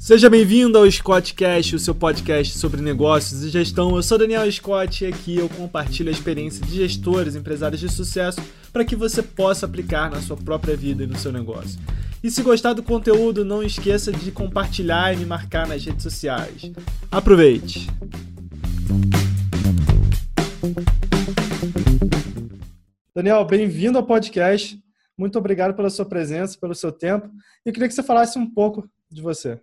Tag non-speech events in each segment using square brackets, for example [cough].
Seja bem-vindo ao Scottcast, o seu podcast sobre negócios e gestão. Eu sou Daniel Scott e aqui eu compartilho a experiência de gestores, empresários de sucesso para que você possa aplicar na sua própria vida e no seu negócio. E se gostar do conteúdo, não esqueça de compartilhar e me marcar nas redes sociais. Aproveite! Daniel, bem-vindo ao podcast. Muito obrigado pela sua presença, pelo seu tempo. Eu queria que você falasse um pouco de você.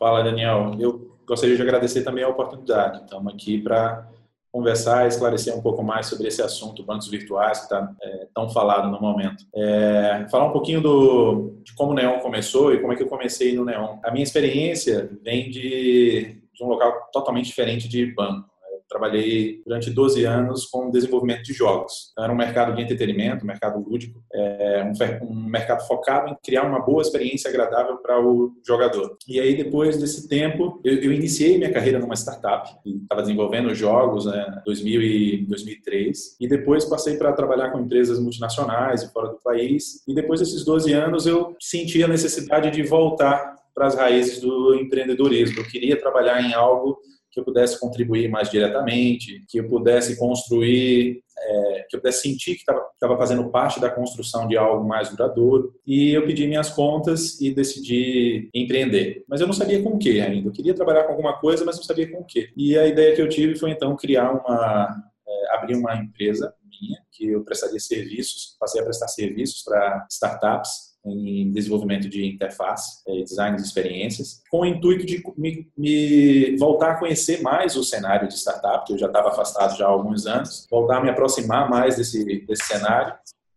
Fala, Daniel. Eu gostaria de agradecer também a oportunidade. Estamos aqui para conversar e esclarecer um pouco mais sobre esse assunto, bancos virtuais, que está é, tão falado no momento. É, falar um pouquinho do, de como o Neon começou e como é que eu comecei no Neon. A minha experiência vem de, de um local totalmente diferente de banco trabalhei durante 12 anos com desenvolvimento de jogos. Então, era um mercado de entretenimento, um mercado lúdico, é, um, um, mercado focado em criar uma boa experiência agradável para o jogador. E aí, depois desse tempo, eu, eu iniciei minha carreira numa startup, estava desenvolvendo jogos em né, 2000 e 2003, e depois passei para trabalhar com empresas multinacionais e fora do país. E depois desses 12 anos, eu senti a necessidade de voltar para as raízes do empreendedorismo. Eu queria trabalhar em algo que eu pudesse contribuir mais diretamente, que eu pudesse construir, é, que eu pudesse sentir que estava fazendo parte da construção de algo mais duradouro. E eu pedi minhas contas e decidi empreender. Mas eu não sabia com o que ainda. Eu queria trabalhar com alguma coisa, mas não sabia com o que. E a ideia que eu tive foi então criar uma, é, abrir uma empresa minha que eu prestaria serviços, passei a prestar serviços para startups em desenvolvimento de interface, eh, design de experiências, com o intuito de me, me, voltar a conhecer mais o cenário de startup, que eu já estava afastado já há alguns anos, voltar a me aproximar mais desse, desse cenário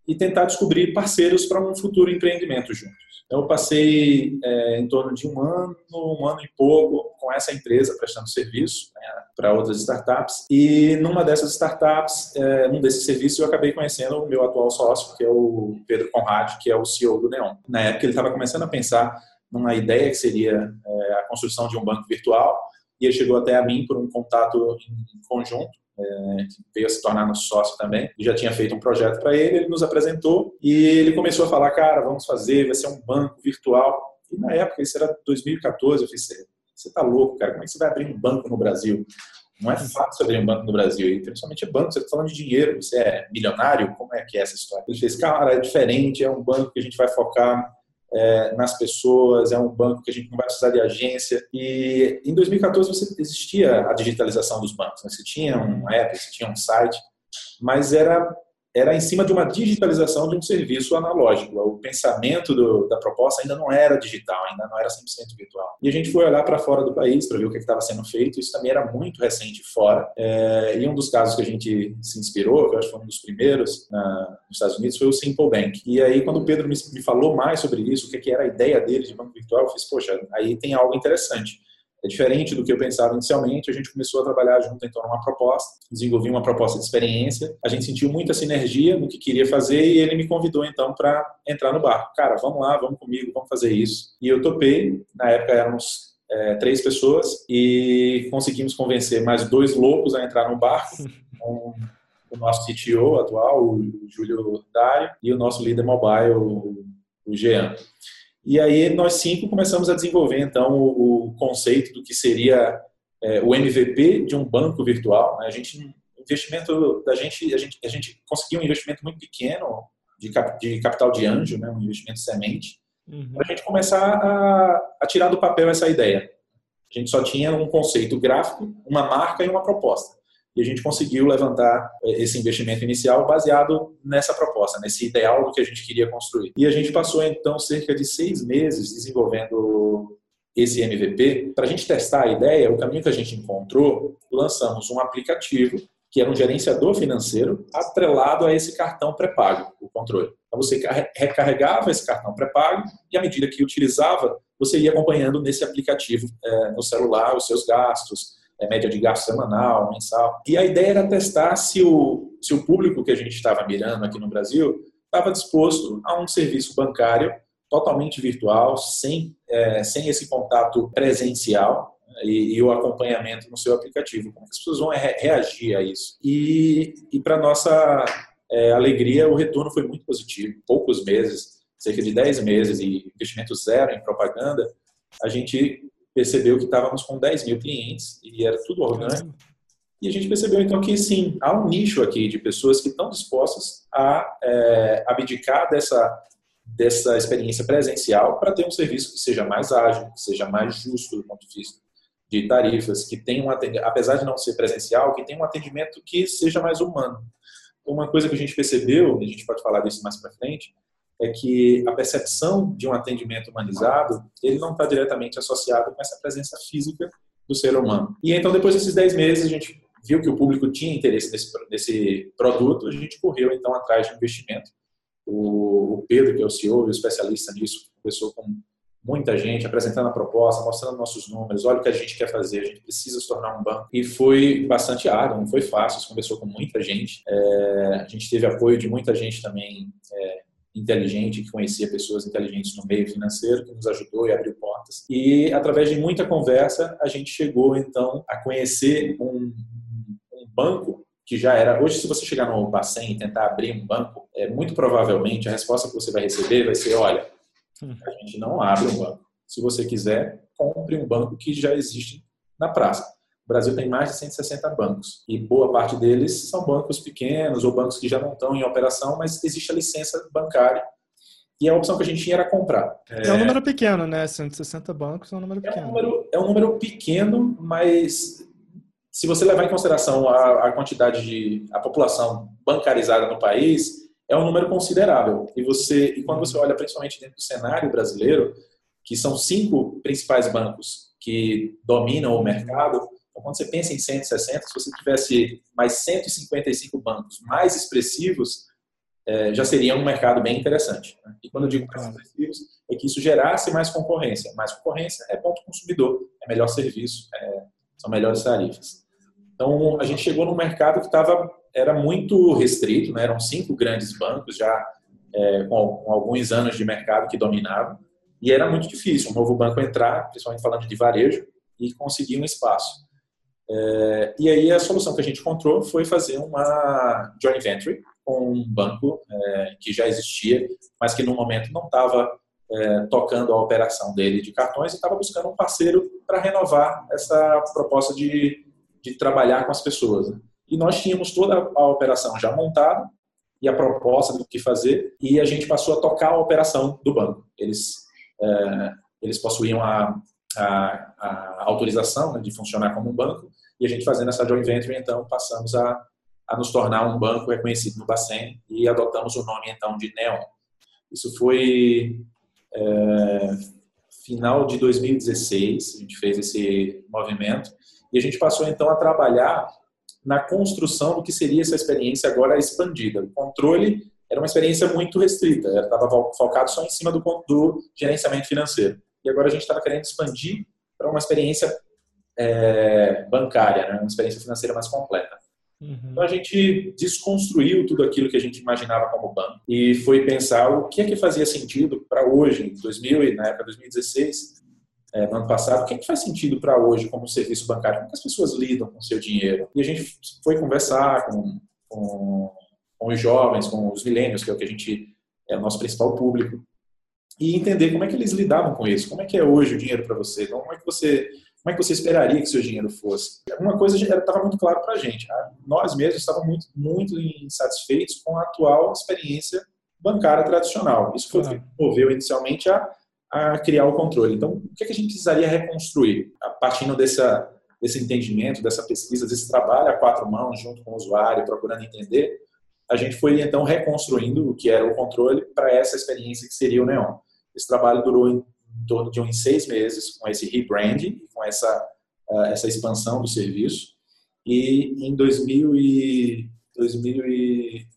e tentar descobrir parceiros para um futuro empreendimento juntos. Então, eu passei é, em torno de um ano, um ano e pouco com essa empresa prestando serviço né, para outras startups. E numa dessas startups, é, num desses serviços, eu acabei conhecendo o meu atual sócio, que é o Pedro Conrad, que é o CEO do Neon. Na época, ele estava começando a pensar numa ideia que seria é, a construção de um banco virtual. E ele chegou até a mim por um contato em conjunto é, veio a se tornar nosso sócio também, e já tinha feito um projeto para ele, ele nos apresentou e ele começou a falar, cara, vamos fazer, vai ser um banco virtual. E na época, isso era 2014, eu fiz, você tá louco, cara, como é que você vai abrir um banco no Brasil? Não é fácil abrir um banco no Brasil, e principalmente banco, você está falando de dinheiro, você é milionário, como é que é essa história? Ele fez, cara, é diferente, é um banco que a gente vai focar é, nas pessoas, é um banco que a gente não vai precisar de agência. E em 2014 você existia a digitalização dos bancos, né? você tinha um app, você tinha um site, mas era era em cima de uma digitalização de um serviço analógico. O pensamento do, da proposta ainda não era digital, ainda não era 100% virtual. E a gente foi olhar para fora do país para ver o que estava sendo feito. Isso também era muito recente fora. É, e um dos casos que a gente se inspirou, que eu acho que foi um dos primeiros na, nos Estados Unidos, foi o Simple Bank. E aí, quando o Pedro me, me falou mais sobre isso, o que, que era a ideia dele de banco virtual, eu fiz, poxa, aí tem algo interessante é diferente do que eu pensava inicialmente. A gente começou a trabalhar junto em torno de uma proposta, desenvolvi uma proposta de experiência. A gente sentiu muita sinergia no que queria fazer e ele me convidou então para entrar no barco. Cara, vamos lá, vamos comigo, vamos fazer isso. E eu topei. Na época éramos é, três pessoas e conseguimos convencer mais dois loucos a entrar no barco. [laughs] Um, o nosso CTO atual, o Júlio Dário, e o nosso líder mobile, o Jean. E aí nós cinco começamos a desenvolver então o, o conceito do que seria é, o MVP de um banco virtual. Né? A gente, investimento da gente, a gente, a gente conseguiu um investimento muito pequeno de, cap, de capital de anjo, né? um investimento semente, uhum. para a gente começar a, a tirar do papel essa ideia. A gente só tinha um conceito gráfico, uma marca e uma proposta e a gente conseguiu levantar eh, esse investimento inicial baseado nessa proposta, nesse ideal do que a gente queria construir. E a gente passou então cerca de seis meses desenvolvendo esse MVP. Para a gente testar a ideia, o caminho que a gente encontrou, lançamos um aplicativo que era um gerenciador financeiro atrelado a esse cartão pré-pago, o controle. Então você recarregava esse cartão pré-pago e à medida que utilizava, você ia acompanhando nesse aplicativo é, no celular os seus gastos, é, média de gasto semanal, mensal. E a ideia era testar se o, se o público que a gente estava mirando aqui no Brasil estava disposto a um serviço bancário totalmente virtual, sem, é, sem esse contato presencial né, e, e, o acompanhamento no seu aplicativo. Como as pessoas vão re reagir a isso? E, e para nossa é, alegria, o retorno foi muito positivo. Poucos meses, cerca de 10 meses e investimento zero em propaganda, a gente percebeu que estávamos com 10 mil clientes e era tudo orgânico. E a gente percebeu então que sim, há um nicho aqui de pessoas que estão dispostas a é, abdicar dessa, dessa experiência presencial para ter um serviço que seja mais ágil, que seja mais justo do ponto de vista de tarifas, que tenha um apesar de não ser presencial, que tenha um atendimento que seja mais humano. Uma coisa que a gente percebeu, e a gente pode falar disso mais para frente, é que a percepção de um atendimento humanizado, ele não está diretamente associado com essa presença física do ser humano. E então, depois desses 10 meses, a gente viu que o público tinha interesse nesse, nesse produto, a gente correu então atrás de investimento. O, o Pedro, que é o CEO e o especialista nisso, conversou com muita gente, apresentando a proposta, mostrando nossos números, olha o que a gente quer fazer, a gente precisa se tornar um banco. E foi bastante árduo, não foi fácil, conversou com muita gente, é, a gente teve apoio de muita gente também é, inteligente, que conhecia pessoas inteligentes no meio financeiro, que nos ajudou e abriu portas. E através de muita conversa, a gente chegou então a conhecer um, um banco que já era. Hoje, se você chegar no Bacen e tentar abrir um banco, é, muito provavelmente a resposta que você vai receber vai ser: olha, a gente não abre um banco. Se você quiser, compre um banco que já existe na praça. O Brasil tem mais de 160 bancos e boa parte deles são bancos pequenos ou bancos que já não estão em operação, mas existe a licença bancária e a opção que a gente tinha era comprar. É, é um número pequeno, né? 160 bancos é um número pequeno. É um número, é um número pequeno, mas se você levar em consideração a, a quantidade de a população bancarizada no país, é um número considerável. E você, e quando você olha principalmente dentro do cenário brasileiro, que são cinco principais bancos que dominam o mercado, então quando você pensa em 160, se você tivesse mais 155 bancos mais expressivos, é, já seria um mercado bem interessante. Né? E quando eu digo mais expressivos, é que isso gerasse mais concorrência. Mais concorrência é ponto consumidor, é melhor serviço, é, são melhores tarifas. Então, a gente chegou num mercado que estava era muito restrito, né? eram cinco grandes bancos já é, com, com, alguns anos de mercado que dominavam, e era muito difícil um novo banco entrar, principalmente falando de varejo, e conseguir um espaço. É, e aí a solução que a gente encontrou foi fazer uma joint venture com um banco é, que já existia, mas que no momento não estava é, tocando a operação dele de cartões e estava buscando um parceiro para renovar essa proposta de, de trabalhar com as pessoas. Né? e nós tínhamos toda a operação já montada e a proposta do que fazer e a gente passou a tocar a operação do banco. Eles é, eles possuíam a, a, a autorização né, de funcionar como um banco e a gente fazendo essa joint venture então passamos a, a nos tornar um banco reconhecido no Bacen e adotamos o nome então de Neon. Isso foi é, final de 2016 a gente fez esse movimento e a gente passou então a trabalhar na construção do que seria essa experiência agora expandida. O controle era uma experiência muito restrita, estava focado só em cima do, do gerenciamento financeiro. E agora a gente estava querendo expandir para uma experiência é, bancária, né? uma experiência financeira mais completa. Uhum. Então a gente desconstruiu tudo aquilo que a gente imaginava como banco e foi pensar o que é que fazia sentido para hoje, em 2000 na época 2016, é, no ano passado, o que, é que faz sentido para hoje como serviço bancário? Como as pessoas lidam com o seu dinheiro? E a gente foi conversar com, com, com os jovens, com os milênios, que é o que a gente é o nosso principal público, e entender como é que eles lidavam com isso. Como é que é hoje o dinheiro para você? Como é que você como é que você esperaria que seu dinheiro fosse? Uma coisa estava muito claro para a gente. Nós mesmos estávamos muito, muito insatisfeitos com a atual experiência bancária tradicional. Isso foi o que moveu inicialmente a a criar o controle. Então, o que, é que a gente precisaria reconstruir? A partir dessa, desse entendimento, dessa pesquisa, desse trabalho a quatro mãos, junto com o usuário, procurando entender, a gente foi então reconstruindo o que era o controle para essa experiência que seria o Neon. Esse trabalho durou em, torno de uns seis meses, com esse rebranding, com essa, uh, essa expansão do serviço. E em 2000 e, 2000 e,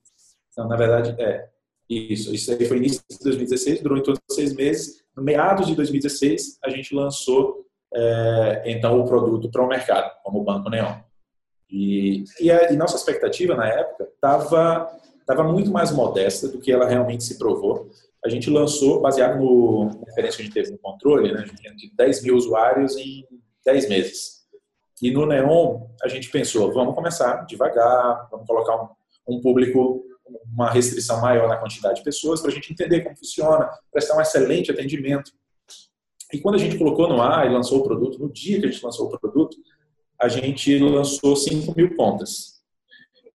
não, na verdade, é, isso, isso aí foi início de 2016, durou em torno de seis meses. No meados de 2016, a gente lançou é, então o produto para o mercado, como o Banco Neon. E, e, a, e nossa expectativa na época estava tava muito mais modesta do que ela realmente se provou. A gente lançou, baseado no, referência que a gente teve no controle, né, a gente tinha 10 mil usuários em 10 meses. E no Neon, a gente pensou, vamos começar devagar, vamos colocar um, um público uma restrição maior na quantidade de pessoas, para a gente entender como funciona, prestar um excelente atendimento. E quando a gente colocou no ar e lançou o produto, no dia que a gente lançou o produto, a gente lançou 5 mil contas.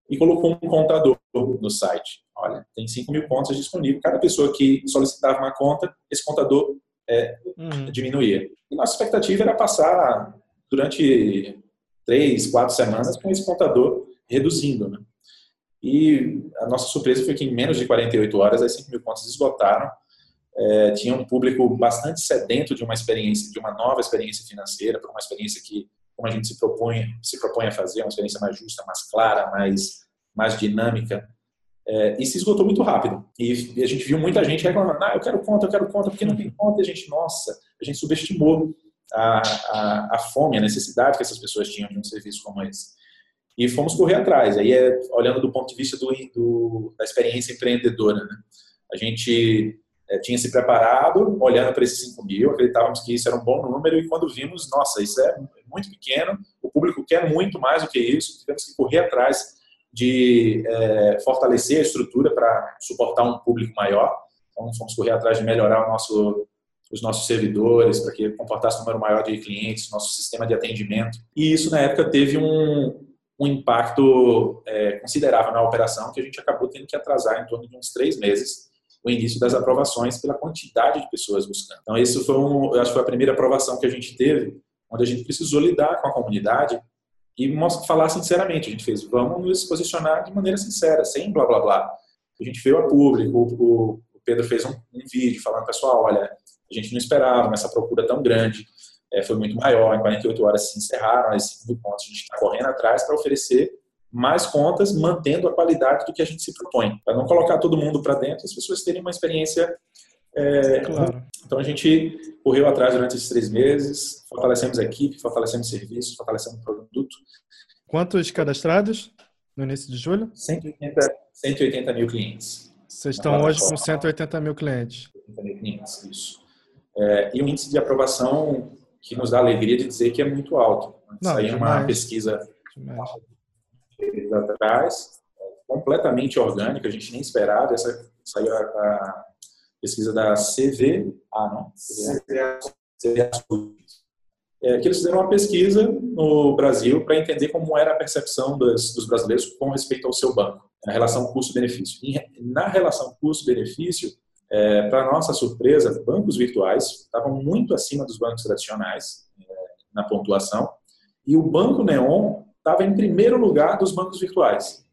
E colocou um contador no site. Olha, tem 5 mil contas disponíveis. Cada pessoa que solicitava uma conta, esse contador é, uhum. diminuía. E nossa expectativa era passar durante três, quatro semanas com esse contador reduzindo. Né? E a nossa surpresa foi que em menos de 48 horas as 5 mil contas esgotaram. É, tinha um público bastante sedento de uma experiência, de uma nova experiência financeira, para uma experiência que, como a gente se propõe, se propõe a fazer, uma experiência mais justa, mais clara, mais, mais dinâmica. É, e se esgotou muito rápido. E, e, a gente viu muita gente reclamando: ah, eu quero conta, eu quero conta, porque não tem conta. E a gente, nossa, a gente subestimou a, a, a fome, a necessidade que essas pessoas tinham de um serviço como esse e fomos correr atrás. Aí é olhando do ponto de vista do, do da experiência empreendedora. Né? A gente é, tinha se preparado, olhando para esses 5 mil, acreditávamos que isso era um bom número e quando vimos, nossa, isso é muito pequeno, o público quer muito mais do que isso, tivemos que correr atrás de é, fortalecer a estrutura para suportar um público maior. Então, fomos correr atrás de melhorar nosso os nossos servidores, para que comportasse um número maior de clientes, nosso sistema de atendimento. E isso, na época, teve um, um impacto é, considerável na operação, que a gente acabou tendo que atrasar em torno de uns três meses o início das aprovações pela quantidade de pessoas buscando. Então, isso foi, um, eu acho que foi a primeira aprovação que a gente teve, onde a gente precisou lidar com a comunidade e falar sinceramente. A gente fez, vamos nos posicionar de maneira sincera, sem blá blá blá. A gente veio a público, o, Pedro fez um, um vídeo falando, pessoal, olha, a gente não esperava essa procura tão grande é, foi muito maior. Em 48 horas se encerraram as 5 mil contas. A gente está correndo atrás para oferecer mais contas, mantendo a qualidade do que a gente se propõe. Para não colocar todo mundo para dentro, as pessoas terem uma experiência. É, claro. Então a gente correu atrás durante esses três meses, fortalecemos a equipe, fortalecemos serviços, fortalecemos o produto. Quantos cadastrados no início de julho? 180, 180 mil clientes. Vocês estão hoje com 180 mil clientes. 180 mil clientes, isso. É, e o índice de aprovação que nos dá alegria de dizer que é muito alto. Não, Saiu uma pesquisa atrás, completamente orgânica, a gente nem esperava. Essa saiu a, a pesquisa da CVA, não? CVA. CVA. É, que eles fizeram uma pesquisa no Brasil para entender como era a percepção dos, dos brasileiros com respeito ao seu banco, a relação custo-benefício. Na relação custo-benefício, é, Para nossa surpresa, bancos virtuais estavam muito acima dos bancos tradicionais é, na pontuação e o Banco Neon estava em primeiro lugar dos bancos virtuais.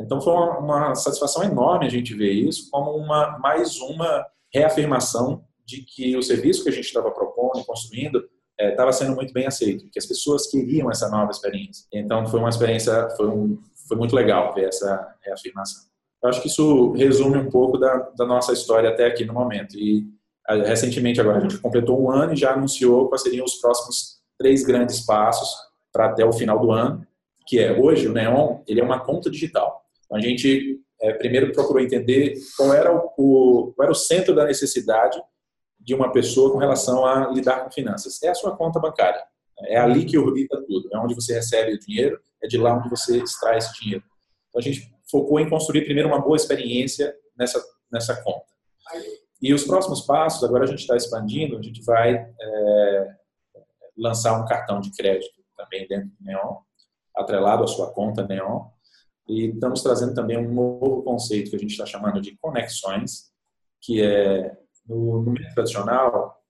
Então foi uma, uma satisfação enorme a gente ver isso como uma mais uma reafirmação de que o serviço que a gente estava propondo construindo estava é, sendo muito bem aceito, que as pessoas queriam essa nova experiência. Então foi uma experiência, foi, um, foi muito legal ver essa reafirmação. Eu acho que isso resume um pouco da, da nossa história até aqui no momento. E recentemente agora a gente completou um ano e já anunciou quais seriam os próximos três grandes passos para até o final do ano, que é hoje o Neon ele é uma conta digital. A gente é, primeiro procurou entender qual era o, o, qual era o centro da necessidade de uma pessoa com relação a lidar com finanças. É a sua conta bancária. É ali que orbita tudo. É onde você recebe o dinheiro, é de lá onde você extrai esse dinheiro. Então a gente focou em construir primeiro uma boa experiência nessa, nessa conta. E os próximos passos, agora a gente está expandindo, a gente vai é, lançar um cartão de crédito também dentro do Neon, atrelado à sua conta Neon, e estamos trazendo também um novo conceito que a gente está chamando de conexões, que é no, no meio tradicional,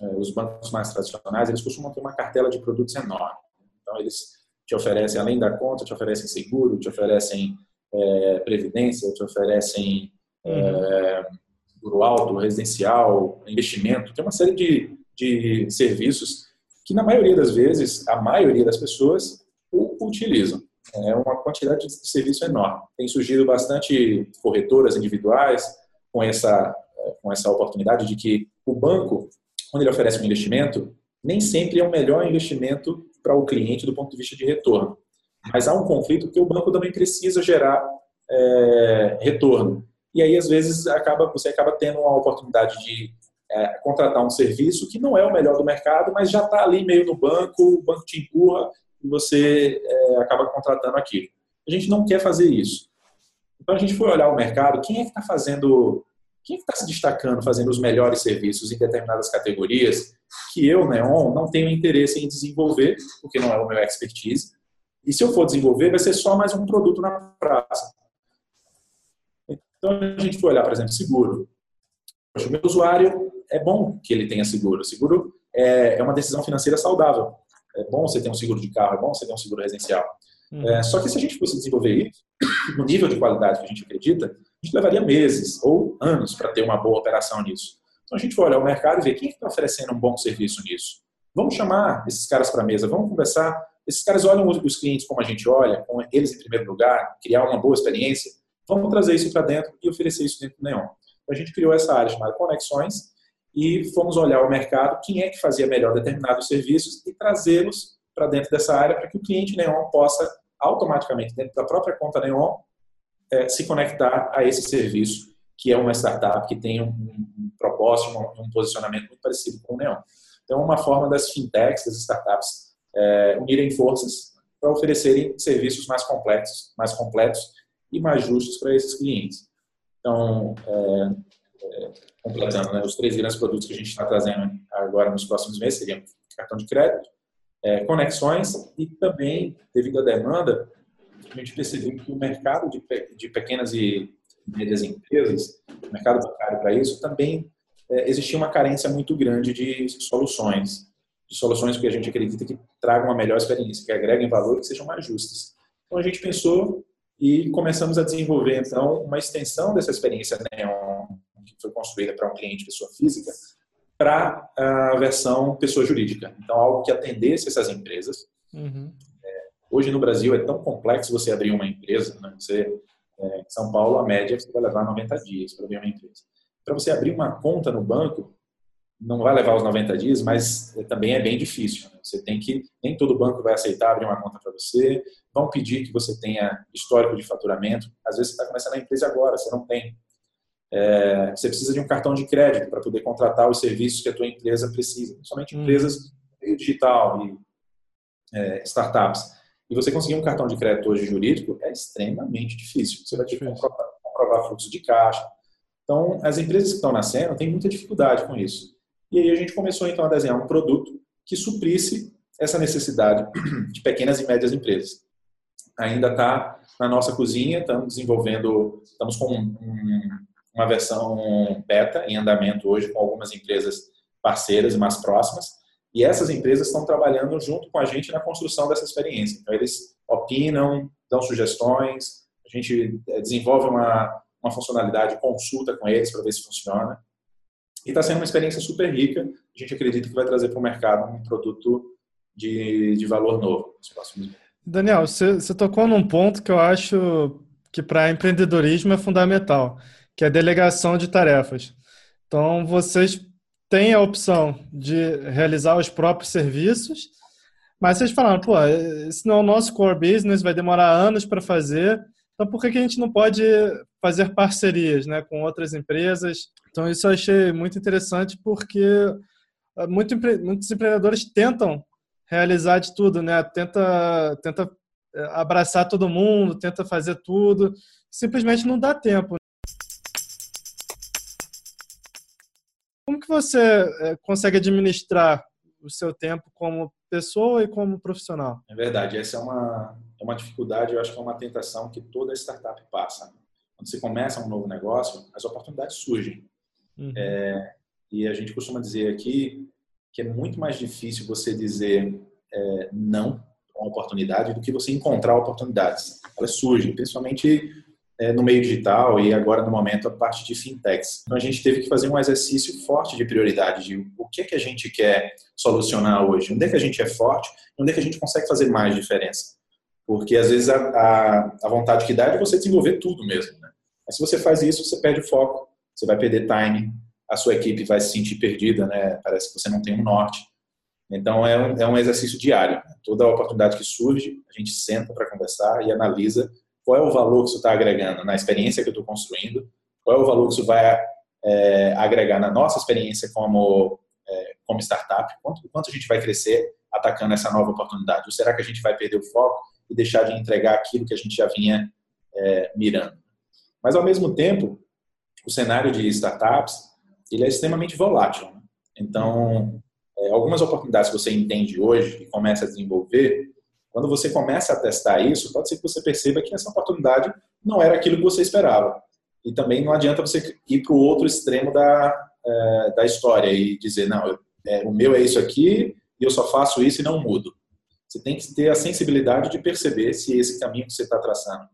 é, os bancos mais tradicionais, eles costumam ter uma cartela de produtos enorme. Então, eles te oferecem, além da conta, te oferecem seguro, te oferecem é, previdência, te oferecem é, seguro alto, residencial, investimento, tem uma série de, de serviços que na maioria das vezes, a maioria das pessoas o utilizam. É uma quantidade de serviço enorme. Tem surgido bastante corretoras individuais com essa, com essa oportunidade de que o banco, quando ele oferece um investimento, nem sempre é o melhor investimento para o cliente do ponto de vista de retorno. Mas há um conflito que o banco também precisa gerar é, retorno. E aí, às vezes, acaba, você acaba tendo uma oportunidade de é, contratar um serviço que não é o melhor do mercado, mas já está ali meio no banco, o banco te empurra e você é, acaba contratando aquilo. A gente não quer fazer isso. Então, a gente foi olhar o mercado, quem é que está fazendo quem está se destacando, fazendo os melhores serviços em determinadas categorias que eu, Neon, não tenho interesse em desenvolver, porque não é o meu expertise. E se eu for desenvolver, vai ser só mais um produto na praça. Então, a gente foi olhar, por exemplo, seguro. O meu usuário é bom que ele tenha seguro. Seguro é, é uma decisão financeira saudável. É bom você ter um seguro de carro, é bom você ter um seguro residencial. Hum. É, só que se a gente fosse desenvolver isso, no nível de qualidade que a gente acredita, a gente levaria meses ou anos para ter uma boa operação nisso. Então a gente vai olhar o mercado e ver quem está oferecendo um bom serviço nisso. Vamos chamar esses caras para a mesa, vamos conversar. Esses caras olham os clientes como a gente olha, com eles em primeiro lugar, criar uma boa experiência. Vamos trazer isso para dentro e oferecer isso dentro do Neon. Então, a gente criou essa área chamada Conexões e fomos olhar o mercado, quem é que fazia melhor determinados serviços e trazê-los para dentro dessa área para que o cliente Neon possa automaticamente, dentro da própria conta Neon, é, se conectar a esse serviço, que é uma startup que tem um, um propósito, um, um, posicionamento muito parecido com o Neon. Então, é uma forma das fintechs, das startups, é, unirem forças para oferecerem serviços mais complexos, mais completos e mais justos para esses clientes. Então, é, completando, né, os três grandes produtos que a gente está trazendo agora nos próximos meses seriam cartão de crédito, é, conexões e também, devido à demanda, a gente percebeu que o mercado de, de pequenas e médias empresas, mercado bancário para isso, também é, existia uma carência muito grande de soluções, de soluções que a gente acredita que tragam uma melhor experiência, que agreguem valor, que sejam mais justas. Então a gente pensou e começamos a desenvolver então uma extensão dessa experiência Neon que foi construída para um cliente pessoa física para a versão pessoa jurídica. Então algo que atendesse essas empresas. Uhum. Hoje no Brasil é tão complexo você abrir uma empresa, né? Você, é, em São Paulo, a média você vai levar 90 dias para abrir uma empresa. Para você abrir uma conta no banco, não vai levar os 90 dias, mas é, também é bem difícil. Né? Você tem que, nem todo banco vai aceitar abrir uma conta para você, vão pedir que você tenha histórico de faturamento. Às vezes você está começando a empresa agora, você não tem. É, você precisa de um cartão de crédito para poder contratar os serviços que a tua empresa precisa, principalmente hum. empresas digital e é, startups. E você conseguir um cartão de crédito hoje jurídico é extremamente difícil. Você vai ter que comprovar, comprovar fluxo de caixa. Então, as empresas que estão nascendo têm muita dificuldade com isso. E aí a gente começou então a desenhar um produto que suprisse essa necessidade [clears throat] de pequenas e médias empresas. Ainda está na nossa cozinha, estamos desenvolvendo, estamos com um, uma versão beta em andamento hoje com algumas empresas parceiras e mais próximas e essas empresas estão trabalhando junto com a gente na construção dessa experiência. Então, eles opinam, dão sugestões, a gente eh, desenvolve uma, uma funcionalidade, consulta com eles para ver se funciona. E está sendo uma experiência super rica. A gente acredita que vai trazer para o mercado um produto de, de valor novo nos próximos. Daniel, você, você tocou num ponto que eu acho que para empreendedorismo é fundamental, que é delegação de tarefas. Então, vocês tem a opção de realizar os próprios serviços, mas vocês falaram, pô, esse não é o nosso core business, vai demorar anos para fazer, então por que, que a gente não pode fazer parcerias né, com outras empresas? Então isso eu achei muito interessante porque ah, muito, muitos empreendedores tentam realizar de tudo, né? Tenta, tenta eh, abraçar todo mundo, tenta fazer tudo, simplesmente não dá tempo. Como que você é, consegue administrar o seu tempo como pessoa e como profissional? É verdade, essa é uma, é uma dificuldade, eu acho que é uma tentação que toda startup passa. Quando você começa um novo negócio, as oportunidades surgem. Uhum. É, e a gente costuma dizer aqui que é muito mais difícil você dizer é, não a uma oportunidade do que você encontrar oportunidades. Elas surgem, principalmente é, no meio digital e agora no momento a parte de fintechs. Então a gente teve que fazer um exercício forte de prioridade de o que é que a gente quer solucionar hoje, onde é que a gente é forte, onde é que a gente consegue fazer mais diferença. Porque às vezes a, a, a vontade que dá é de você desenvolver tudo mesmo. Né? Mas se você faz isso, você perde o foco, você vai perder time, a sua equipe vai se sentir perdida, né? parece que você não tem um norte. Então é um, é um exercício diário. Né? Toda oportunidade que surge, a gente senta para conversar e analisa qual é o valor que isso está agregando na experiência que eu estou construindo, qual é o valor que isso vai é, agregar na nossa experiência como, é, como startup, quanto, quanto a gente vai crescer atacando essa nova oportunidade, ou será que a gente vai perder o foco e deixar de entregar aquilo que a gente já vinha é, mirando. Mas, ao mesmo tempo, o cenário de startups ele é extremamente volátil. Né? Então, é, algumas oportunidades que você entende hoje e começa a desenvolver, quando você começa a testar isso, pode ser que você perceba que essa oportunidade não era aquilo que você esperava. E também não adianta você ir para o outro extremo da, é, da história e dizer, não, eu, é, o meu é isso aqui e eu só faço isso e não mudo. Você tem que ter a sensibilidade de perceber se esse caminho que você está traçando,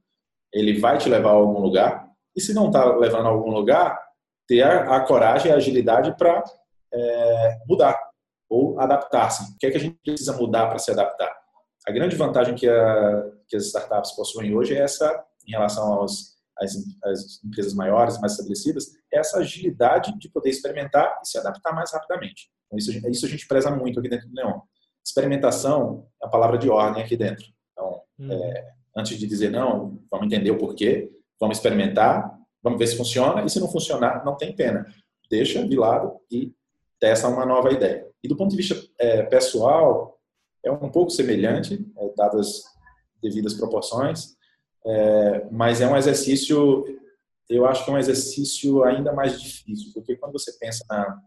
ele vai te levar a algum lugar e se não está levando a algum lugar, ter a, a coragem e a agilidade para é, mudar ou adaptar-se. O que é que a gente precisa mudar para se adaptar? A grande vantagem que, a, que as startups possuem hoje é essa, em relação aos, às, às empresas maiores, mais estabelecidas, é essa agilidade de poder experimentar e se adaptar mais rapidamente. Então, isso, isso a gente preza muito aqui dentro do Neon. Experimentação é a palavra de ordem aqui dentro. Então, hum. é, antes de dizer não, vamos entender o porquê, vamos experimentar, vamos ver se funciona, e se não funcionar, não tem pena. Deixa de lado e testa uma nova ideia. E do ponto de vista é, pessoal, é um pouco semelhante, é, dadas devidas proporções, é, mas é um exercício, eu acho que é um exercício ainda mais difícil, porque quando você pensa na,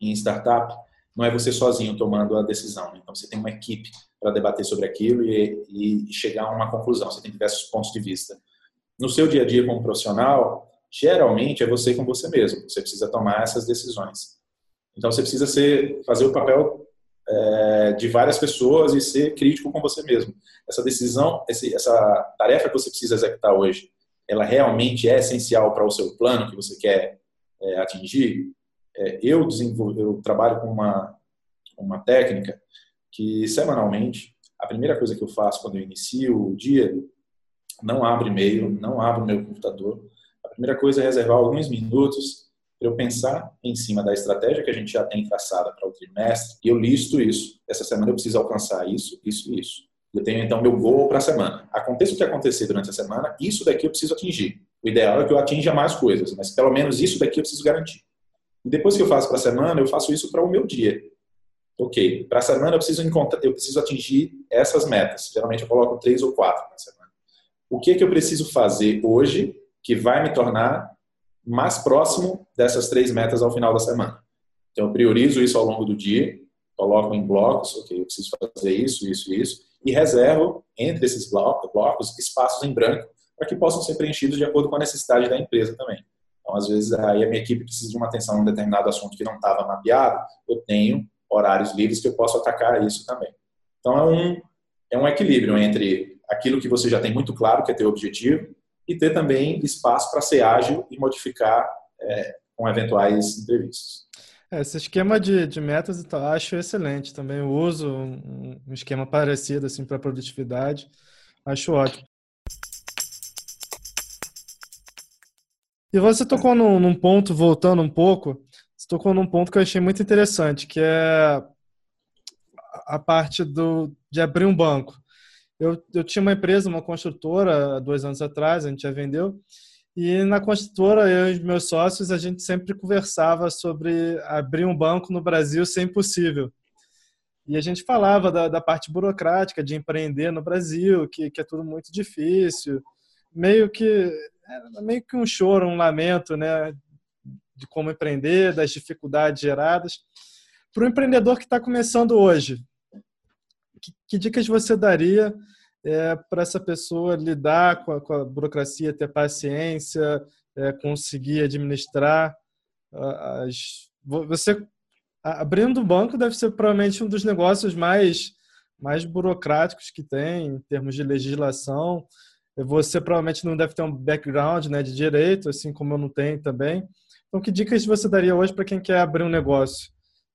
em startup, não é você sozinho tomando a decisão. Né? Então, você tem uma equipe para debater sobre aquilo e, e, chegar a uma conclusão. Você tem diversos pontos de vista. No seu dia a dia como profissional, geralmente é você com você mesmo. Você precisa tomar essas decisões. Então, você precisa ser, fazer o papel é, de várias pessoas e ser crítico com você mesmo. Essa decisão, essa tarefa que você precisa executar hoje, ela realmente é essencial para o seu plano que você quer é, atingir? É, eu eu trabalho com uma uma técnica que semanalmente a primeira coisa que eu faço quando eu inicio o dia não abro e-mail, não abro meu computador. A primeira coisa é reservar alguns minutos eu pensar em cima da estratégia que a gente já tem traçada para o trimestre e eu listo isso. Essa semana eu preciso alcançar isso, isso e isso. Eu tenho então meu gol para a semana. Aconteça o que acontecer durante a semana, isso daqui eu preciso atingir. O ideal é que eu atinja mais coisas, mas pelo menos isso daqui eu preciso garantir. E depois que eu faço para a semana, eu faço isso para o meu dia. Ok, para a semana eu preciso encontrar, eu preciso atingir essas metas. Geralmente eu coloco três ou quatro na semana. O que é que eu preciso fazer hoje que vai me tornar mais próximo dessas três metas ao final da semana? Então eu priorizo isso ao longo do dia, coloco em blocos, ok, eu preciso fazer isso, isso e isso, e reservo entre esses blocos espaços em branco para que possam ser preenchidos de acordo com a necessidade da empresa também. Então, às vezes, aí a minha equipe precisa de uma atenção em um determinado assunto que não estava mapeado, eu tenho horários livres que eu posso atacar isso também. Então, é um, é um equilíbrio entre aquilo que você já tem muito claro, que é teu objetivo, e ter também espaço para ser ágil e modificar é, com eventuais imprevistos. É, esse esquema de, de metas eu acho excelente também. Uso um, um esquema parecido assim para produtividade. Acho ótimo. E você tocou num, num, ponto, voltando um pouco, você tocou num ponto que eu achei muito interessante, que é a parte do, de abrir um banco. Eu, eu tinha uma empresa, uma construtora, dois anos atrás, a gente já vendeu, e na construtora, eu e meus sócios, a gente sempre conversava sobre abrir um banco no Brasil ser impossível. E a gente falava da, da parte burocrática de empreender no Brasil, que, que é tudo muito difícil. Meio que meio que um choro, um lamento, né, de como empreender, das dificuldades geradas. Para o empreendedor que está começando hoje, que, dicas você daria é, para essa pessoa lidar com a, com a burocracia, ter paciência, é, conseguir administrar as. Você abrindo um banco deve ser provavelmente um dos negócios mais mais burocráticos que tem em termos de legislação. Você provavelmente não deve ter um background né, de direito, assim como eu não tenho também. Então, que dicas você daria hoje para quem quer abrir um negócio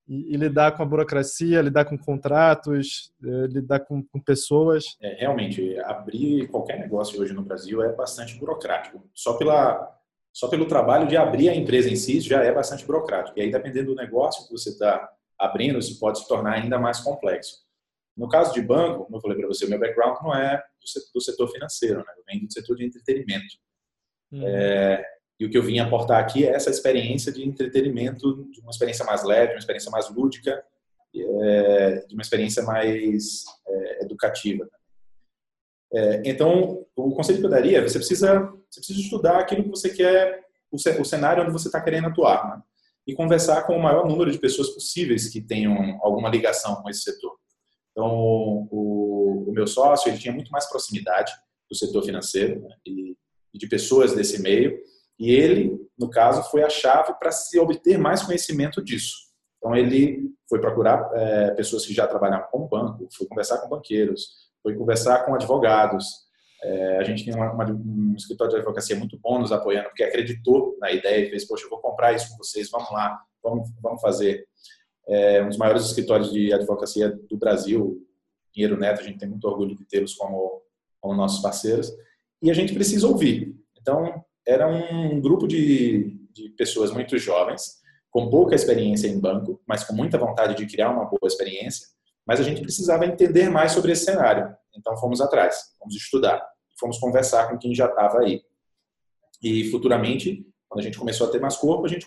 e, e, lidar com a burocracia, lidar com contratos, é, lidar com, com pessoas? É, realmente, abrir qualquer negócio hoje no Brasil é bastante burocrático. Só pela só pelo trabalho de abrir a empresa em si já é bastante burocrático. E aí, dependendo do negócio que você está abrindo, isso pode se tornar ainda mais complexo. No caso de banco, como eu falei para você, o meu background não é do setor, do setor financeiro, né? eu venho do setor de entretenimento. Uhum. É, e o que eu vim aportar aqui é essa experiência de entretenimento, de uma experiência mais leve, uma experiência mais lúdica, é, de uma experiência mais é, educativa. É, então, o conselho que eu daria, você precisa, você precisa estudar aquilo que você quer o cenário onde você está querendo atuar, né? e conversar com o maior número de pessoas possíveis que tenham alguma ligação com esse setor. Então, o, o meu sócio ele tinha muito mais proximidade do setor financeiro né? e, e de pessoas desse meio, e ele, no caso, foi a chave para se obter mais conhecimento disso. Então, ele foi procurar é, pessoas que já trabalhavam com banco, foi conversar com banqueiros, foi conversar com advogados, é, a gente tem uma, uma, um escritório de advocacia muito bom nos apoiando, porque acreditou na ideia e fez, poxa, eu vou comprar isso com vocês, vamos lá, vamos, vamos fazer. É, um dos maiores escritórios de advocacia do Brasil, Pinheiro Neto, a gente tem muito orgulho de tê-los como, como nossos parceiros, e a gente precisa ouvir. Então, era um grupo de, de pessoas muito jovens, com pouca experiência em banco, mas com muita vontade de criar uma boa experiência, mas a gente precisava entender mais sobre esse cenário. Então fomos atrás, fomos estudar, fomos conversar com quem já estava aí. E futuramente, quando a gente começou a ter mais corpo, a gente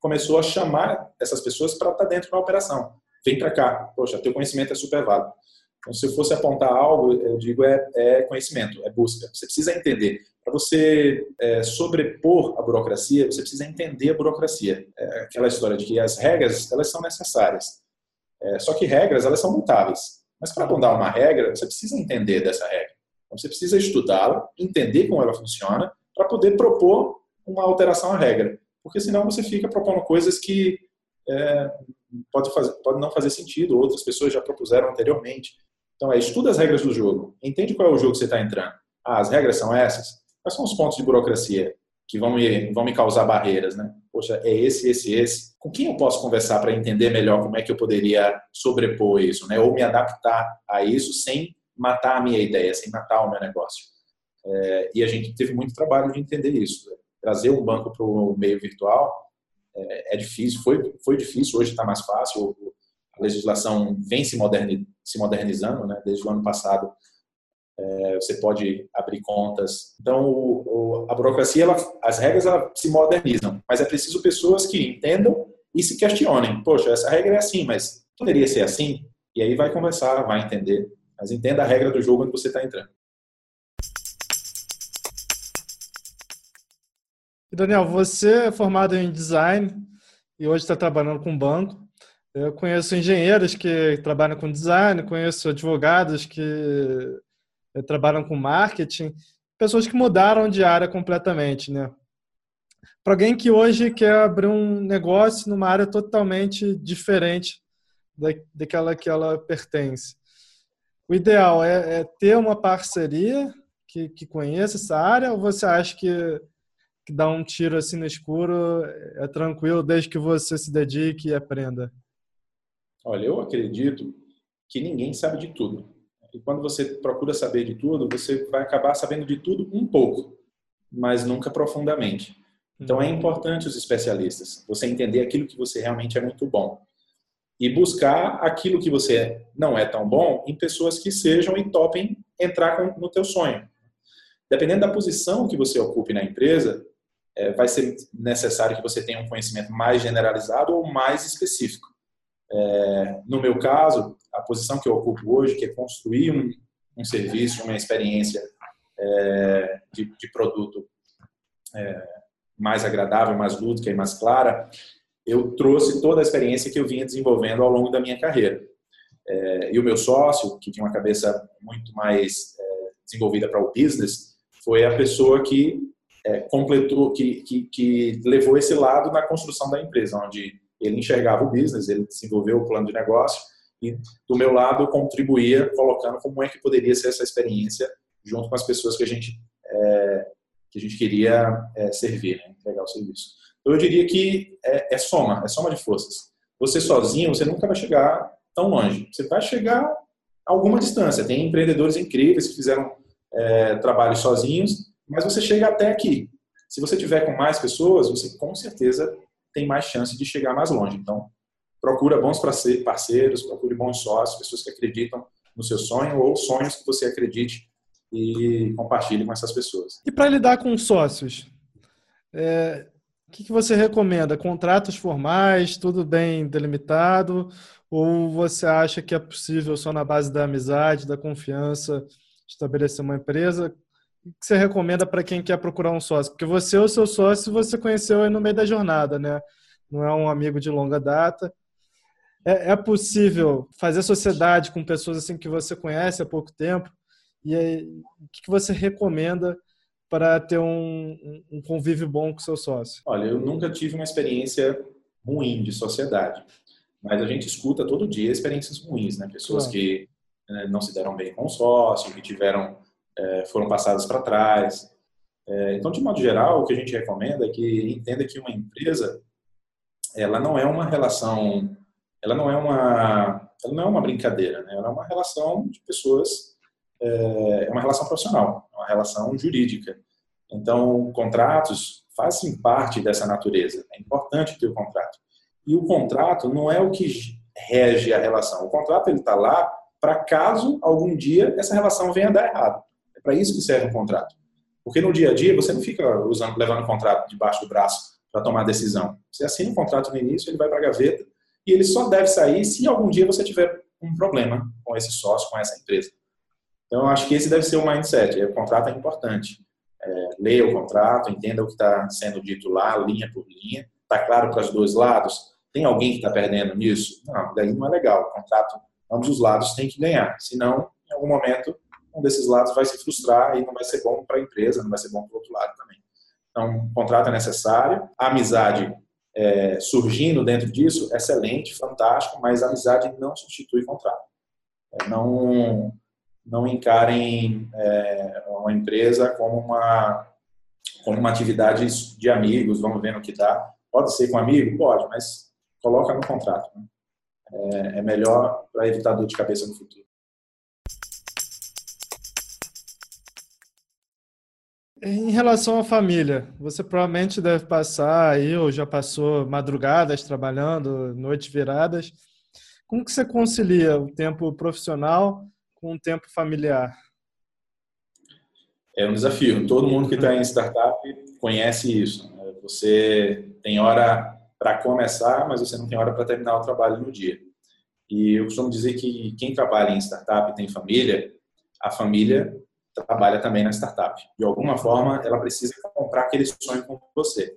começou a chamar essas pessoas para estar tá dentro da operação. Vem para cá, poxa, teu conhecimento é super válido. Então, se eu fosse apontar algo, eu digo é, é conhecimento, é busca. Você precisa entender. Para você é, sobrepor a burocracia, você precisa entender a burocracia. É aquela história de que as regras elas são necessárias. É, só que regras elas são mutáveis. Mas para mudar uma regra, você precisa entender dessa regra. Então, você precisa estudá-la, entender como ela funciona, para poder propor uma alteração à regra. Porque senão você fica propondo coisas que é, pode, fazer, pode não fazer sentido, outras pessoas já propuseram anteriormente. Então, é estuda as regras do jogo, entende qual é o jogo que você está entrando. Ah, as regras são essas? Quais são os pontos de burocracia que vão me, vão me causar barreiras, né? Poxa, é esse, esse, esse. Com quem eu posso conversar para entender melhor como é que eu poderia sobrepor isso, né? Ou me adaptar a isso sem matar a minha ideia, sem matar o meu negócio. É, e a gente teve muito trabalho de entender isso. Trazer um banco para o meio virtual é, é, difícil, foi, foi difícil, hoje está mais fácil. A legislação vem se, moderni, se modernizando, né? Desde o ano passado é, você pode abrir contas. Então, o, o, a burocracia, ela, as regras ela se modernizam, mas é preciso pessoas que entendam e se questionem. Poxa, essa regra é assim, mas poderia ser assim? E aí vai conversar, vai entender. Mas entenda a regra do jogo onde você está entrando. Daniel, você é formado em design e hoje está trabalhando com banco. Eu conheço engenheiros que trabalham com design, conheço advogados que trabalham com marketing, pessoas que mudaram de área completamente, né? Para alguém que hoje quer abrir um negócio numa área totalmente diferente da, daquela que ela pertence. O ideal é, é ter uma parceria que, que conheça essa área ou você acha que, que dar um tiro assim no escuro é tranquilo desde que você se dedique e aprenda? Olha, eu acredito que ninguém sabe de tudo. E quando você procura saber de tudo, você vai acabar sabendo de tudo um pouco, mas nunca profundamente. Então é uhum. importante os especialistas, você entender aquilo que você realmente é muito bom e buscar aquilo que você não é tão bom em pessoas que sejam e topem entrar no teu sonho. Dependendo da posição que você ocupe na empresa, é, vai ser necessário que você tenha um conhecimento mais generalizado ou mais específico. É, no meu caso, a posição que eu ocupo hoje, que é construir um, um serviço, uma experiência é, de, de, produto é, mais agradável, mais lúdica e mais clara, eu trouxe toda a experiência que eu vinha desenvolvendo ao longo da minha carreira. É, e o meu sócio, que tinha uma cabeça muito mais é, desenvolvida para o business, foi a pessoa que é, completou, que, que, que levou esse lado na construção da empresa, onde ele enxergava o business, ele desenvolveu o plano de negócio e do meu lado eu contribuía colocando como é que poderia ser essa experiência junto com as pessoas que a gente é, que a gente queria é, servir, né? entregar o serviço. Então eu diria que é, é, soma, é soma de forças. Você sozinho, você nunca vai chegar tão longe. Você vai chegar a alguma distância. Tem empreendedores incríveis que fizeram é, trabalhos sozinhos, mas você chega até aqui. Se você tiver com mais pessoas, você com certeza tem mais chance de chegar mais longe. Então, procura bons parceiros, procure bons sócios, pessoas que acreditam no seu sonho ou sonhos que você acredite e compartilhe com essas pessoas. E para lidar com sócios, é, o que, que você recomenda? Contratos formais, tudo bem delimitado? Ou você acha que é possível só na base da amizade, da confiança, estabelecer uma empresa? que você recomenda para quem quer procurar um sócio? Porque você é o seu sócio você conheceu aí no meio da jornada, né? Não é um amigo de longa data. É, é possível fazer sociedade com pessoas assim que você conhece há pouco tempo? E aí, o que você recomenda para ter um, um convívio bom com seu sócio? Olha, eu nunca tive uma experiência ruim de sociedade, mas a gente escuta todo dia experiências ruins, né? Pessoas claro. que né, não se deram bem com o sócio, que tiveram é, foram passadas para trás. É, então, de modo geral, o que a gente recomenda é que entenda que uma empresa ela não é uma relação, ela não é uma, ela não é uma brincadeira, né? Ela é uma relação de pessoas, é, é uma relação profissional, é uma relação jurídica. Então, contratos fazem parte dessa natureza. É importante ter o contrato. E o contrato não é o que rege a relação. O contrato ele está lá para caso algum dia essa relação venha a dar errado. É para isso que serve o contrato. Porque no dia a dia você não fica usando, levando o contrato debaixo do braço para tomar decisão. Você assina o contrato no início, ele vai para a gaveta e ele só deve sair se algum dia você tiver um problema com esse sócio, com essa empresa. Então, eu acho que esse deve ser o mindset. O contrato é importante. É, leia o contrato, entenda o que está sendo dito lá, linha por linha. Está claro para os dois lados? Tem alguém que está perdendo nisso? Não, daí não é legal. O contrato ambos os lados têm que ganhar. Senão, em algum momento, um desses lados vai se frustrar e não vai ser bom para a empresa, não vai ser bom para o outro lado também. Então, o contrato é necessário. A amizade é, surgindo dentro disso, excelente, fantástico, mas amizade não substitui contrato. É, não, não encarem é, uma empresa como uma, como uma atividade de amigos, vamos ver no que dá. Pode ser com amigo? Pode, mas coloca no contrato. Né? é, é melhor para evitar dor de cabeça no futuro. Em relação à família, você provavelmente deve passar aí, ou já passou madrugadas trabalhando, noites viradas. Como que você concilia o tempo profissional com o tempo familiar? É um desafio. Todo mundo que está em startup conhece isso. Né? Você tem hora para começar, mas você não tem hora para terminar o trabalho no dia. E eu costumo dizer que quem trabalha em startup e tem família, a família trabalha também na startup. De alguma forma, ela precisa comprar aquele sonho com você.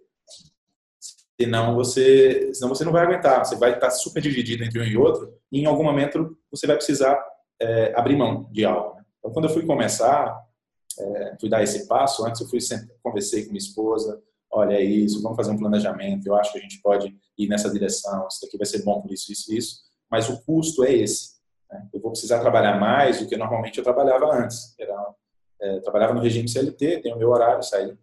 Senão você, senão você não vai aguentar. Você vai estar super dividido entre um e outro. E em algum momento você vai precisar é, abrir mão de algo. Né? Então, quando eu fui começar, é, fui dar esse passo. Antes eu fui conversei com minha esposa, olha é isso, vamos fazer um planejamento, eu acho que a gente pode ir nessa direção, isso daqui vai ser bom por isso, isso isso, mas o custo é esse. Né? Eu vou precisar trabalhar mais do que normalmente eu trabalhava antes. Era, é, trabalhava no regime CLT, tenho meu horário, saí.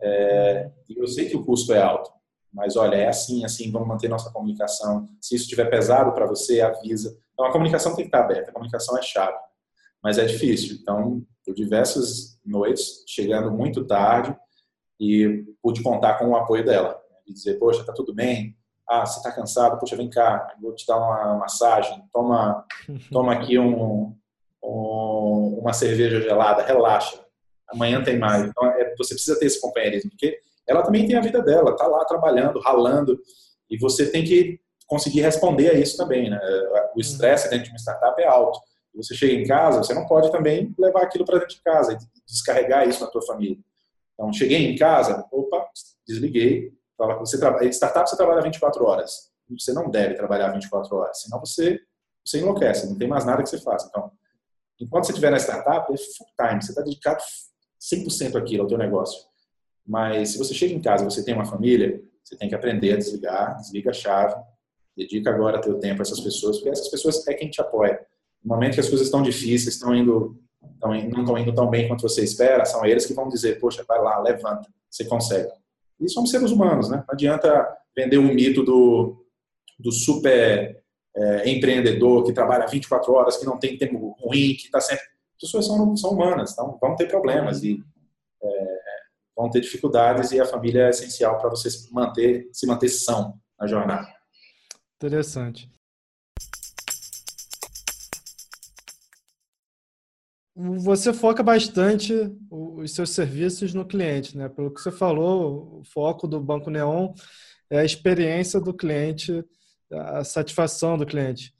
É, e eu sei que o custo é alto, mas olha, é assim, assim, vamos manter nossa comunicação. Se isso estiver pesado para você, avisa. Então a comunicação tem que estar aberta, a comunicação é chave, mas é difícil. Então, por diversas noites, chegando muito tarde, e pude contar com o apoio dela. Né? E dizer, poxa, tá tudo bem? Ah, você tá cansado? Poxa, vem cá, vou te dar uma massagem, toma, toma aqui um, uma cerveja gelada, relaxa. Amanhã tem mais. Então, é, você precisa ter esse companheirismo, porque ela também tem a vida dela, tá lá trabalhando, ralando, e você tem que conseguir responder a isso também, né? O estresse dentro de uma startup é alto. Você chega em casa, você não pode também levar aquilo para dentro de casa e descarregar isso na tua família. Então, cheguei em casa, opa, desliguei. Você trabalha, startup você trabalha 24 horas. Você não deve trabalhar 24 horas, senão você, você enlouquece, não tem mais nada que você faça. Então, enquanto você estiver na startup, é full time, você está dedicado 100% àquilo, ao teu negócio. Mas se você chega em casa, você tem uma família, você tem que aprender a desligar, desliga a chave, dedica agora teu tempo a essas pessoas, porque essas pessoas é quem te apoia. No momento que as coisas estão difíceis, estão indo então, não estão indo tão bem quanto você espera, são eles que vão dizer, poxa, vai lá, levanta, você consegue. E somos seres humanos, né? Não adianta vender um mito do, do super é, empreendedor que trabalha 24 horas, que não tem tempo ruim, que está sempre... As pessoas são, são humanas, então vão ter problemas e é, vão ter dificuldades e a família é essencial para você manter, se manter são na jornada. Interessante. Você foca bastante os seus serviços no cliente, né? Pelo que você falou, o foco do Banco Neon é a experiência do cliente, a satisfação do cliente.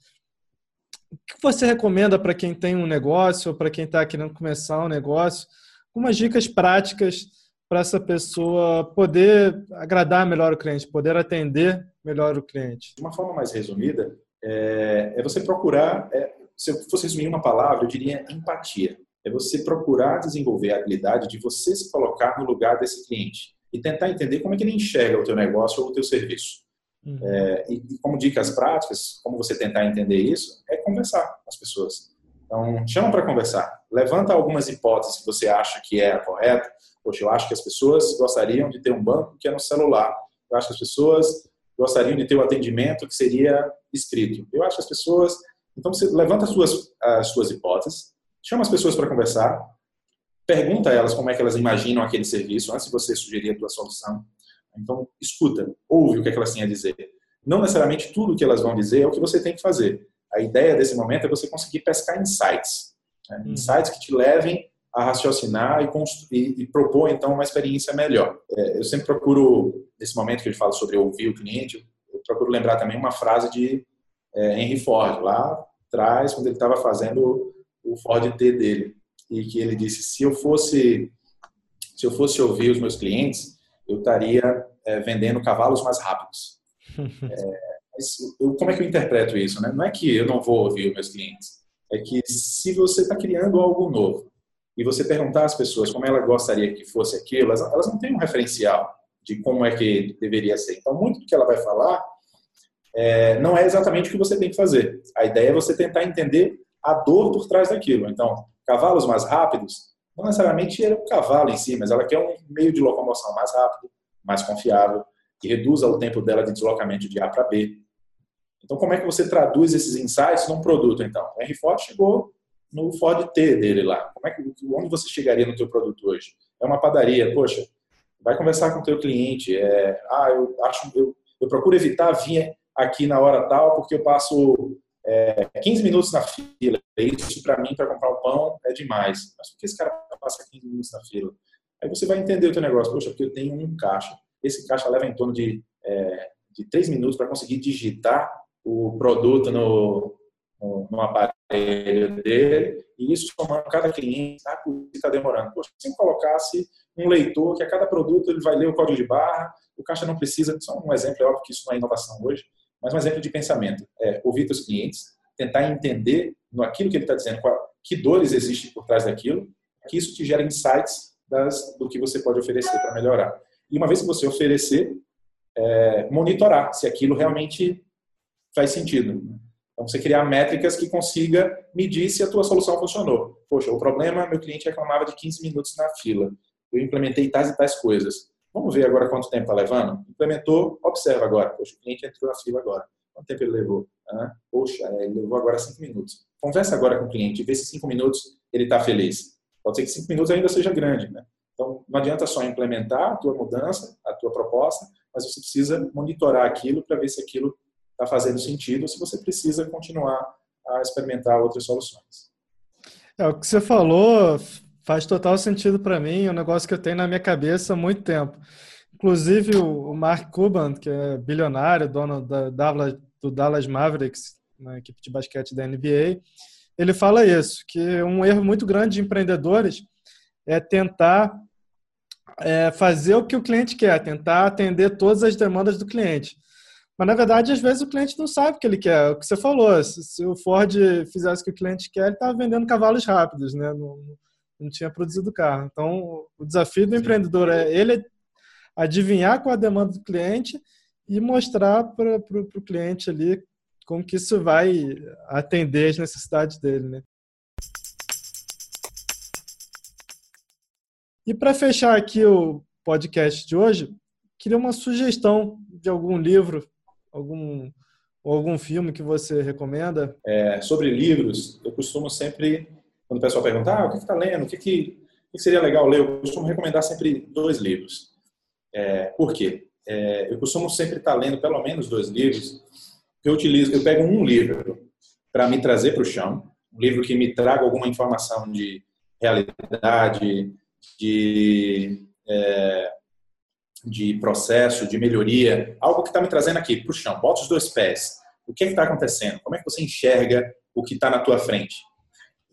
O que você recomenda para quem tem um negócio ou para quem está querendo começar um negócio algumas dicas práticas para essa pessoa poder agradar melhor o cliente, poder atender melhor o cliente? De uma forma mais resumida, é, é você procurar, é, se eu fosse resumir uma palavra, eu diria empatia. É você procurar desenvolver a habilidade de você se colocar no lugar desse cliente e tentar entender como é que ele enxerga o teu negócio ou o teu serviço. Uhum. É, e, e, como dicas práticas, como você tentar entender isso, é conversar com as pessoas. Então, chama para conversar. Levanta algumas hipóteses que você acha que é a correta. Poxa, eu acho que as pessoas gostariam de ter um banco que é no celular. Eu acho que as pessoas gostariam de ter o um atendimento que seria escrito. Eu acho que as pessoas... Então, você levanta as suas, as suas hipóteses, chama as pessoas para conversar, pergunta a elas como é que elas imaginam aquele serviço antes de você sugerir a tua solução. Então, escuta, ouve o que, é que elas têm a dizer. Não necessariamente tudo o que elas vão dizer é o que você tem que fazer. A ideia desse momento é você conseguir pescar insights. Né? Hum. Insights que te levem a raciocinar e, e, e, propor, então, uma experiência melhor. É, eu sempre procuro, nesse momento que ele fala sobre ouvir o cliente, eu procuro lembrar também uma frase de é, Henry Ford, lá atrás, quando ele estava fazendo o Ford T dele, e que ele disse, se eu fosse se eu fosse ouvir os meus clientes, eu estaria é, vendendo cavalos mais rápidos. [laughs] É, eu, como é que eu interpreto isso? Né? Não é que eu não vou ouvir os meus clientes, é que se você está criando algo novo e você perguntar às pessoas como ela gostaria que fosse aquilo, elas, elas não têm um referencial de como é que deveria ser. Então, muito do que ela vai falar é, não é exatamente o que você tem que fazer. A ideia é você tentar entender a dor por trás daquilo. Então, cavalos mais rápidos não necessariamente é o cavalo em si, mas ela quer um meio de locomoção mais rápido, mais confiável, que reduza o tempo dela de deslocamento de A para B. Então, como é que você traduz esses insights num produto, então? O Henry Ford chegou no Ford T dele lá. Como é que, onde você chegaria no teu produto hoje? É uma padaria. Poxa, vai conversar com o teu cliente. É, ah, eu acho, eu, eu procuro evitar vir aqui na hora tal, porque eu passo é, 15 minutos na fila. Isso, para mim, para comprar o um pão, é demais. Mas por que esse cara passa 15 minutos na fila? Aí você vai entender o teu negócio. Poxa, porque eu tenho um caixa. Esse caixa leva em torno de, é, de 3 minutos para conseguir digitar o produto no, no, no, aparelho dele. E isso somando cada cliente, ah, está demorando. Poxa, se colocasse um leitor que a cada produto ele vai ler o código de barra, o caixa não precisa. Só um exemplo, é óbvio que isso não é inovação hoje, mas um exemplo de pensamento é ouvir os clientes, tentar entender no aquilo que ele está dizendo, qual, que dores existem por trás daquilo, que isso te gera insights das, do que você pode oferecer para melhorar. E uma vez que você oferecer, é, monitorar se aquilo realmente faz sentido. Então, você criar métricas que consiga medir se a tua solução funcionou. Poxa, o problema, meu cliente reclamava de 15 minutos na fila. Eu implementei tais e tais coisas. Vamos ver agora quanto tempo está levando? Implementou, observa agora. Poxa, o cliente entrou na fila agora. Quanto tempo ele levou? Ah, poxa, ele levou agora cinco minutos. Conversa agora com o cliente e vê se cinco minutos ele está feliz. Pode ser que cinco minutos ainda seja grande, né? Então, não adianta só implementar a tua mudança, a tua proposta, mas você precisa monitorar aquilo para ver se aquilo está fazendo sentido se você precisa continuar a experimentar outras soluções. É, o que você falou Faz total sentido para mim, é um negócio que eu tenho na minha cabeça há muito tempo. Inclusive, o Mark Cuban, que é bilionário, dono da, do Dallas Mavericks, na equipe de basquete da NBA, ele fala isso, que um erro muito grande de empreendedores é tentar é, fazer o que o cliente quer, tentar atender todas as demandas do cliente. Mas, na verdade, às vezes o cliente não sabe o que ele quer. O que você falou, se, se o Ford fizesse o que o cliente quer, ele estava vendendo cavalos rápidos, né? Não, não tinha produzido carro. Então, o desafio do Sim. empreendedor é ele adivinhar qual a demanda do cliente e mostrar para o cliente ali como que isso vai atender as necessidades dele, né? E para fechar aqui o podcast de hoje, queria uma sugestão de algum livro, algum algum filme que você recomenda? É, sobre livros, eu costumo sempre quando o pessoal pergunta, ah, o que está lendo, o que, que, que, seria legal ler, eu costumo recomendar sempre dois livros. É, por quê? É, eu costumo sempre estar tá lendo pelo menos dois livros eu utilizo. Eu pego um livro para me trazer para o chão, um livro que me traga alguma informação de realidade, de, é, de processo, de melhoria, algo que está me trazendo aqui para o chão. Bota os dois pés. O que é está acontecendo? Como é que você enxerga o que está na tua frente?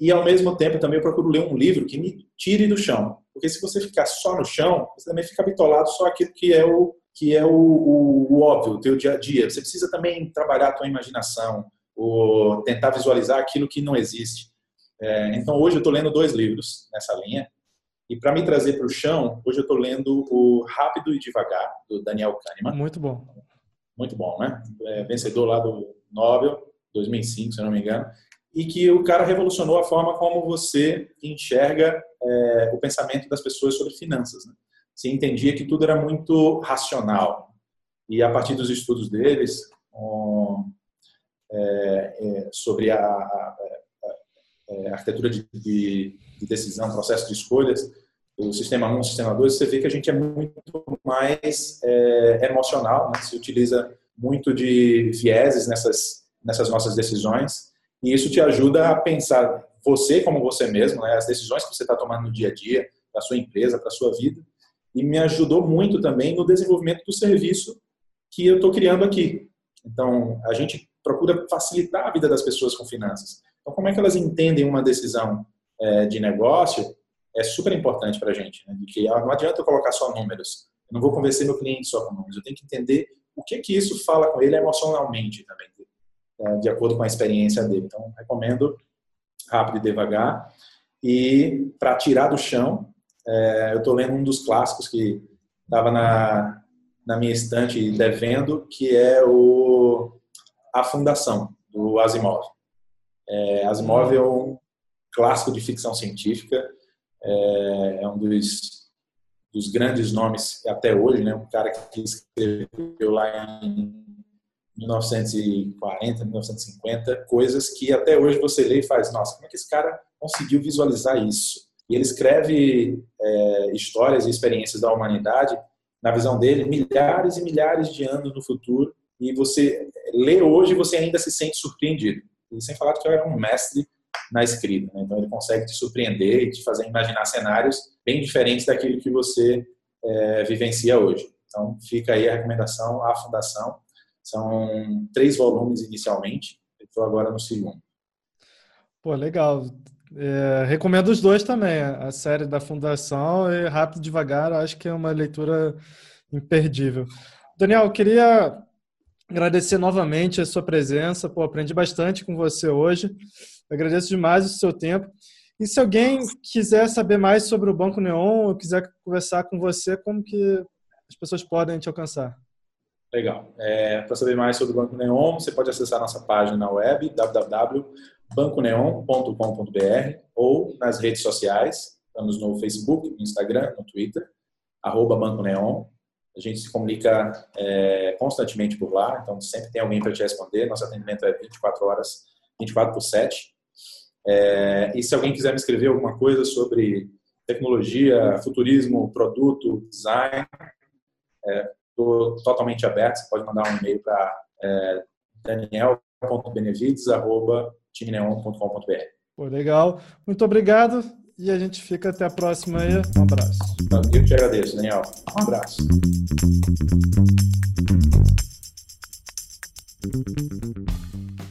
E, ao mesmo tempo, também eu procuro ler um livro que me tire do chão. Porque se você ficar só no chão, você também fica bitolado só aquilo que é o que é o, o, o óbvio, o teu dia a dia. Você precisa também trabalhar a tua imaginação, ou tentar visualizar aquilo que não existe. É, então, hoje eu estou lendo dois livros nessa linha. E para me trazer para o chão, hoje eu estou lendo o Rápido e Devagar, do Daniel Kahneman. Muito bom. Muito bom, né? É, vencedor lá do Nobel, 2005, se eu não me engano. E que o cara revolucionou a forma como você enxerga é, o pensamento das pessoas sobre finanças. Né? Se entendia que tudo era muito racional. E a partir dos estudos deles um, é, é, sobre a, a, a arquitetura de, de, de, decisão, processo de escolhas, o sistema 1, o sistema 2, você vê que a gente é muito mais é, emocional, né? se utiliza muito de vieses nessas, nessas nossas decisões, e isso te ajuda a pensar você como você mesmo, né? as decisões que você está tomando no dia a dia, para sua empresa, para sua vida, e me ajudou muito também no desenvolvimento do serviço que eu estou criando aqui. Então, a gente procura facilitar a vida das pessoas com finanças. Então, como é que elas entendem uma decisão é, de negócio é super importante para a gente. Né? De que ah, não adianta eu colocar só números. Eu não vou convencer meu cliente só com números. Eu tenho que entender o que que isso fala com ele emocionalmente também, de acordo com a experiência dele. Então, recomendo rápido e devagar. E para tirar do chão, é, eu estou lendo um dos clássicos que estava na, na minha estante devendo, que é o A Fundação, do Asimov. É, Asimov é um clássico de ficção científica, é, é um dos, dos, grandes nomes até hoje, né? um cara que escreveu lá em 1940, 1950, coisas que até hoje você lê e faz, nossa, como é que esse cara conseguiu visualizar isso? E ele escreve é, histórias e experiências da humanidade, na visão dele, milhares e milhares de anos no futuro, e você lê hoje você ainda se sente surpreendido. E sem falar que ele era um mestre na escrita. Né? Então, ele consegue te surpreender e te fazer imaginar cenários bem diferentes daquilo que você é, vivencia hoje. Então, fica aí a recomendação, a fundação. São três volumes inicialmente, estou agora no segundo. Pô, legal. É, recomendo os dois também, a série da Fundação e Rápido e Devagar, acho que é uma leitura imperdível. Daniel, queria agradecer novamente a sua presença, pô, aprendi bastante com você hoje. agradeço demais o seu tempo. E se alguém quiser saber mais sobre o Banco Neon ou quiser conversar com você, como que as pessoas podem te alcançar? Legal. É, Para saber mais sobre o Banco Neon, você pode acessar nossa página na web www.banconeon.com.br ou nas redes sociais. Estamos no Facebook, no Instagram, no Twitter, arroba Banco Neon. A gente se comunica é, constantemente por lá, então sempre tem alguém para te responder. Nosso atendimento é 24 horas, 24 por 7. É, e se alguém quiser me escrever alguma coisa sobre tecnologia, futurismo, produto, design, estou totalmente aberto. Você pode mandar um e-mail para é, daniel.benevides.timeneon.com.br. Legal. Muito obrigado e a gente fica até a próxima aí. Um abraço. Eu te agradeço, Daniel. Um abraço. Thank you.